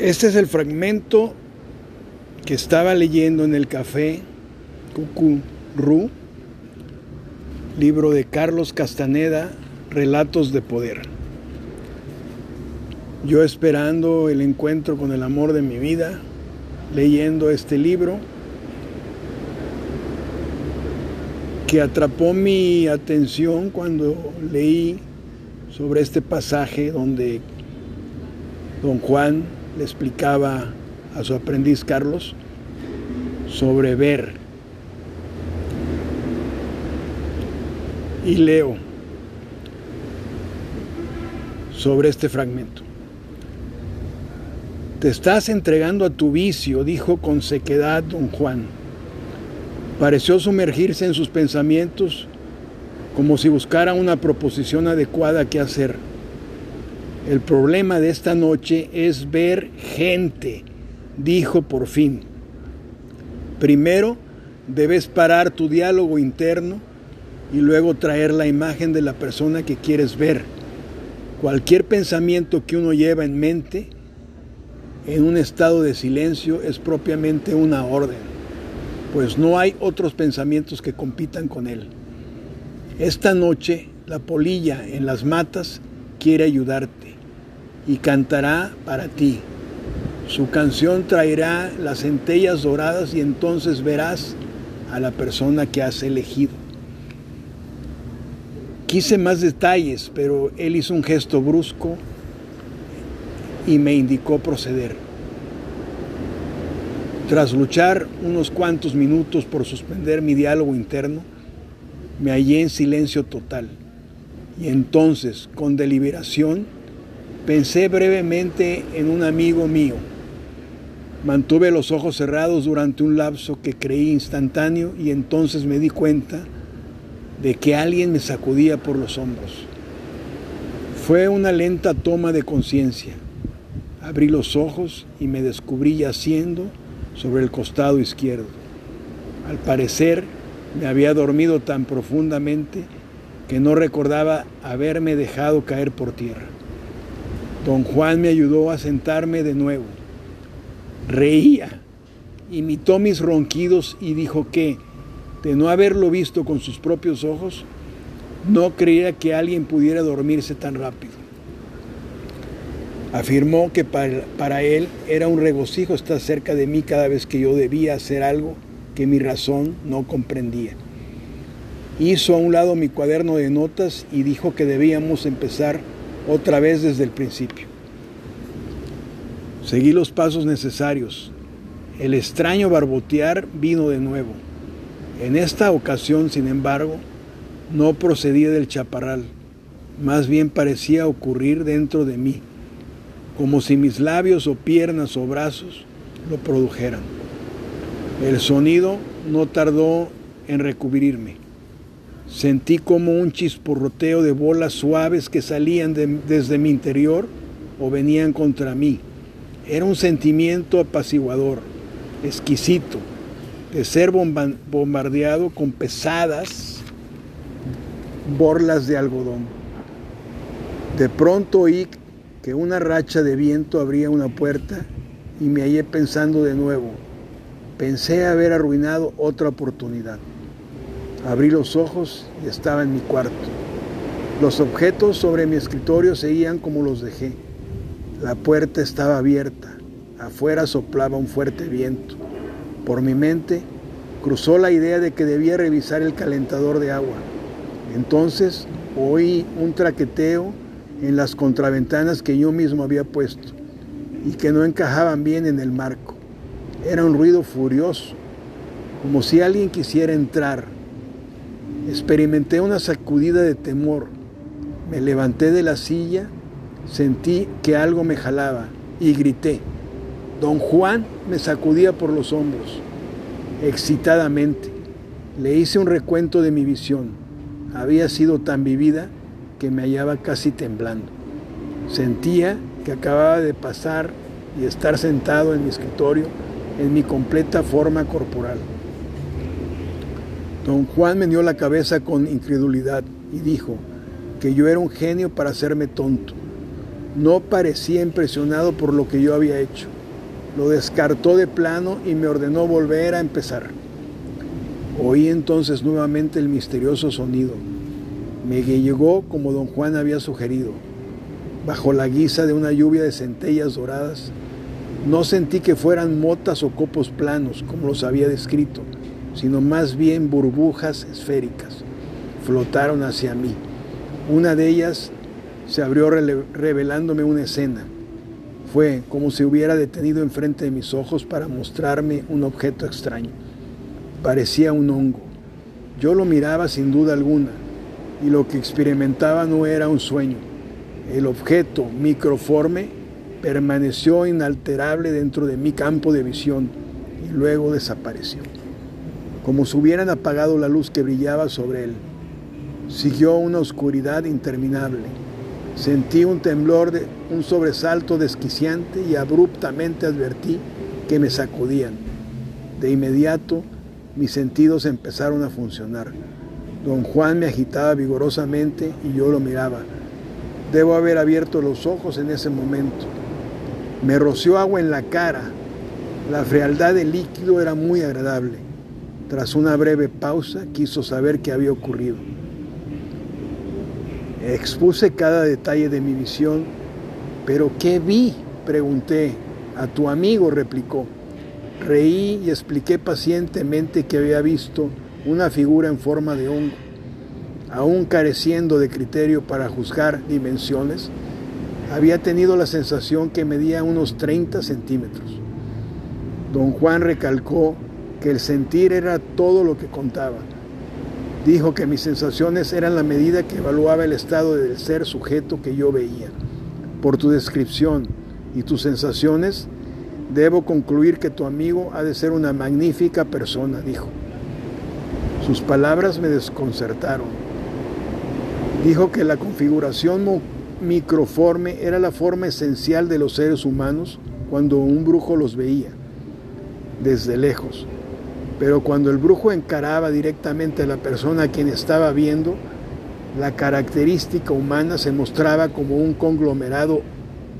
Este es el fragmento que estaba leyendo en el café Cucurú, libro de Carlos Castaneda, Relatos de Poder. Yo esperando el encuentro con el amor de mi vida, leyendo este libro que atrapó mi atención cuando leí sobre este pasaje donde don Juan le explicaba a su aprendiz Carlos sobre ver. Y leo sobre este fragmento. Te estás entregando a tu vicio, dijo con sequedad don Juan. Pareció sumergirse en sus pensamientos como si buscara una proposición adecuada que hacer. El problema de esta noche es ver gente, dijo por fin. Primero debes parar tu diálogo interno y luego traer la imagen de la persona que quieres ver. Cualquier pensamiento que uno lleva en mente en un estado de silencio es propiamente una orden, pues no hay otros pensamientos que compitan con él. Esta noche la polilla en las matas quiere ayudarte y cantará para ti. Su canción traerá las centellas doradas y entonces verás a la persona que has elegido. Quise más detalles, pero él hizo un gesto brusco y me indicó proceder. Tras luchar unos cuantos minutos por suspender mi diálogo interno, me hallé en silencio total y entonces, con deliberación, pensé brevemente en un amigo mío. Mantuve los ojos cerrados durante un lapso que creí instantáneo y entonces me di cuenta de que alguien me sacudía por los hombros. Fue una lenta toma de conciencia. Abrí los ojos y me descubrí yaciendo sobre el costado izquierdo. Al parecer me había dormido tan profundamente que no recordaba haberme dejado caer por tierra. Don Juan me ayudó a sentarme de nuevo. Reía, imitó mis ronquidos y dijo que, de no haberlo visto con sus propios ojos, no creía que alguien pudiera dormirse tan rápido. Afirmó que para, él era un regocijo estar cerca de mí cada vez que yo debía hacer algo que mi razón no comprendía. Hizo a un lado mi cuaderno de notas y dijo que debíamos empezar otra vez desde el principio. Seguí los pasos necesarios. El extraño barbotear vino de nuevo. En esta ocasión, sin embargo, no procedía del chaparral, más bien parecía ocurrir dentro de mí como si mis labios o piernas o brazos lo produjeran. El sonido no tardó en recubrirme. Sentí como un chisporroteo de bolas suaves que salían desde mi interior o venían contra mí. Era un sentimiento apaciguador, exquisito, de ser bombardeado con pesadas borlas de algodón. De pronto oí que una racha de viento abría una puerta y me hallé pensando de nuevo. Pensé haber arruinado otra oportunidad. Abrí los ojos y estaba en mi cuarto. Los objetos sobre mi escritorio seguían como los dejé. La puerta estaba abierta. Afuera soplaba un fuerte viento. Por mi mente cruzó la idea de que debía revisar el calentador de agua. Entonces oí un traqueteo en las contraventanas que yo mismo había puesto y que no encajaban bien en el marco. Era un ruido furioso, como si alguien quisiera entrar. Experimenté una sacudida de temor. Me levanté de la silla, sentí que algo me jalaba y grité. Don Juan me sacudía por los hombros, excitadamente. Le hice un recuento de mi visión. Había sido tan vivida que me hallaba casi temblando. Sentía que acababa de pasar y estar sentado en mi escritorio en mi completa forma corporal. Don Juan me dio la cabeza con incredulidad y dijo que yo era un genio para hacerme tonto. No parecía impresionado por lo que yo había hecho. Lo descartó de plano y me ordenó volver a empezar. Oí entonces nuevamente el misterioso sonido. Me llegó como don Juan había sugerido, bajo la guisa de una lluvia de centellas doradas. No sentí que fueran motas o copos planos, como los había descrito, sino más bien burbujas esféricas. Flotaron hacia mí. Una de ellas se abrió revelándome una escena. Fue como si hubiera detenido enfrente de mis ojos para mostrarme un objeto extraño. Parecía un hongo. Yo lo miraba sin duda alguna y lo que experimentaba no era un sueño. El objeto microforme permaneció inalterable dentro de mi campo de visión y luego desapareció, como si hubieran apagado la luz que brillaba sobre él. Siguió una oscuridad interminable Sentí un temblor, de, un sobresalto desquiciante y abruptamente advertí que me sacudían. De inmediato mis sentidos empezaron a funcionar. Don Juan me agitaba vigorosamente y yo lo miraba. Debo haber abierto los ojos en ese momento. Me roció agua en la cara. La frialdad del líquido era muy agradable. Tras una breve pausa quiso saber qué había ocurrido. Expuse cada detalle de mi visión, pero ¿qué vi? Pregunté. A tu amigo, replicó. Reí y expliqué pacientemente que había visto una figura en forma de hongo. Aún careciendo de criterio para juzgar dimensiones, había tenido la sensación que medía unos 30 centímetros. Don Juan recalcó que el sentir era todo lo que contaba Dijo que mis sensaciones eran la medida que evaluaba el estado del ser sujeto que yo veía. Por tu descripción y tus sensaciones, debo concluir que tu amigo ha de ser una magnífica persona, dijo. Sus palabras me desconcertaron. Dijo que la configuración microforme era la forma esencial de los seres humanos cuando un brujo los veía, desde lejos pero cuando el brujo encaraba directamente a la persona a quien estaba viendo, la característica humana se mostraba como un conglomerado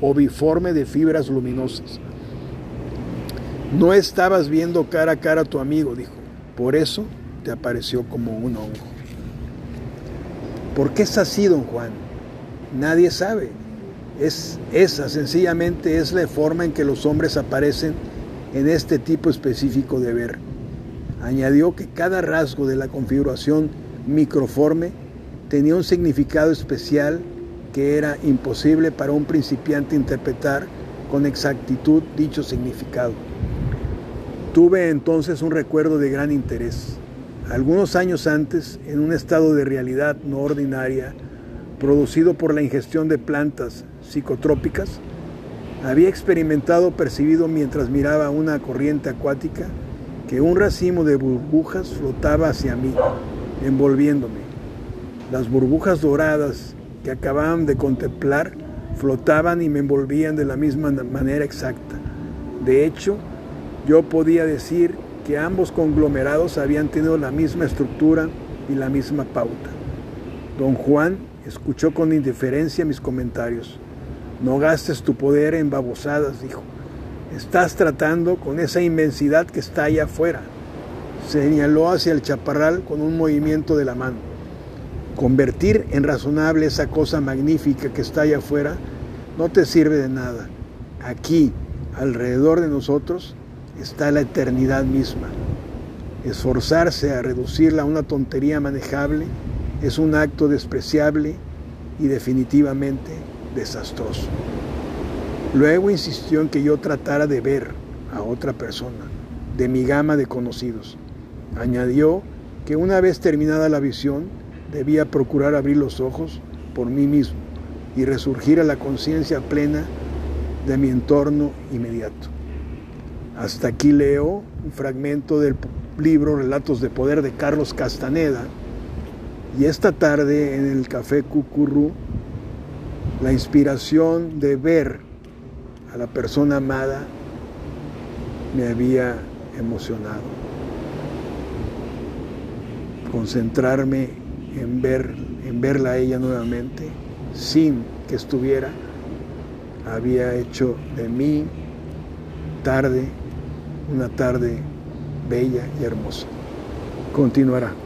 oviforme de fibras luminosas. No estabas viendo cara a cara a tu amigo, dijo. Por eso te apareció como un hongo. ¿Por qué es así, don Juan? Nadie sabe. Es esa, sencillamente es la forma en que los hombres aparecen en este tipo específico de ver. Añadió que cada rasgo de la configuración microforme tenía un significado especial que era imposible para un principiante interpretar con exactitud dicho significado. Tuve entonces un recuerdo de gran interés. Algunos años antes, en un estado de realidad no ordinaria, producido por la ingestión de plantas psicotrópicas, había experimentado percibido mientras miraba una corriente acuática que un racimo de burbujas flotaba hacia mí, envolviéndome. Las burbujas doradas que acababan de contemplar flotaban y me envolvían de la misma manera exacta. De hecho, yo podía decir que ambos conglomerados habían tenido la misma estructura y la misma pauta. Don Juan escuchó con indiferencia mis comentarios. No gastes tu poder en babosadas, dijo. Estás tratando con esa inmensidad que está allá afuera. Señaló hacia el chaparral con un movimiento de la mano. Convertir en razonable esa cosa magnífica que está allá afuera no te sirve de nada. Aquí, alrededor de nosotros, está la eternidad misma. Esforzarse a reducirla a una tontería manejable es un acto despreciable y definitivamente desastroso. Luego insistió en que yo tratara de ver a otra persona de mi gama de conocidos. Añadió que una vez terminada la visión, debía procurar abrir los ojos por mí mismo y resurgir a la conciencia plena de mi entorno inmediato. Hasta aquí leo un fragmento del libro Relatos de Poder de Carlos Castaneda y esta tarde en el Café Cucurru la inspiración de ver a la persona amada me había emocionado. Concentrarme en, ver, en verla a ella nuevamente, sin que estuviera, había hecho de mi tarde una tarde bella y hermosa. Continuará.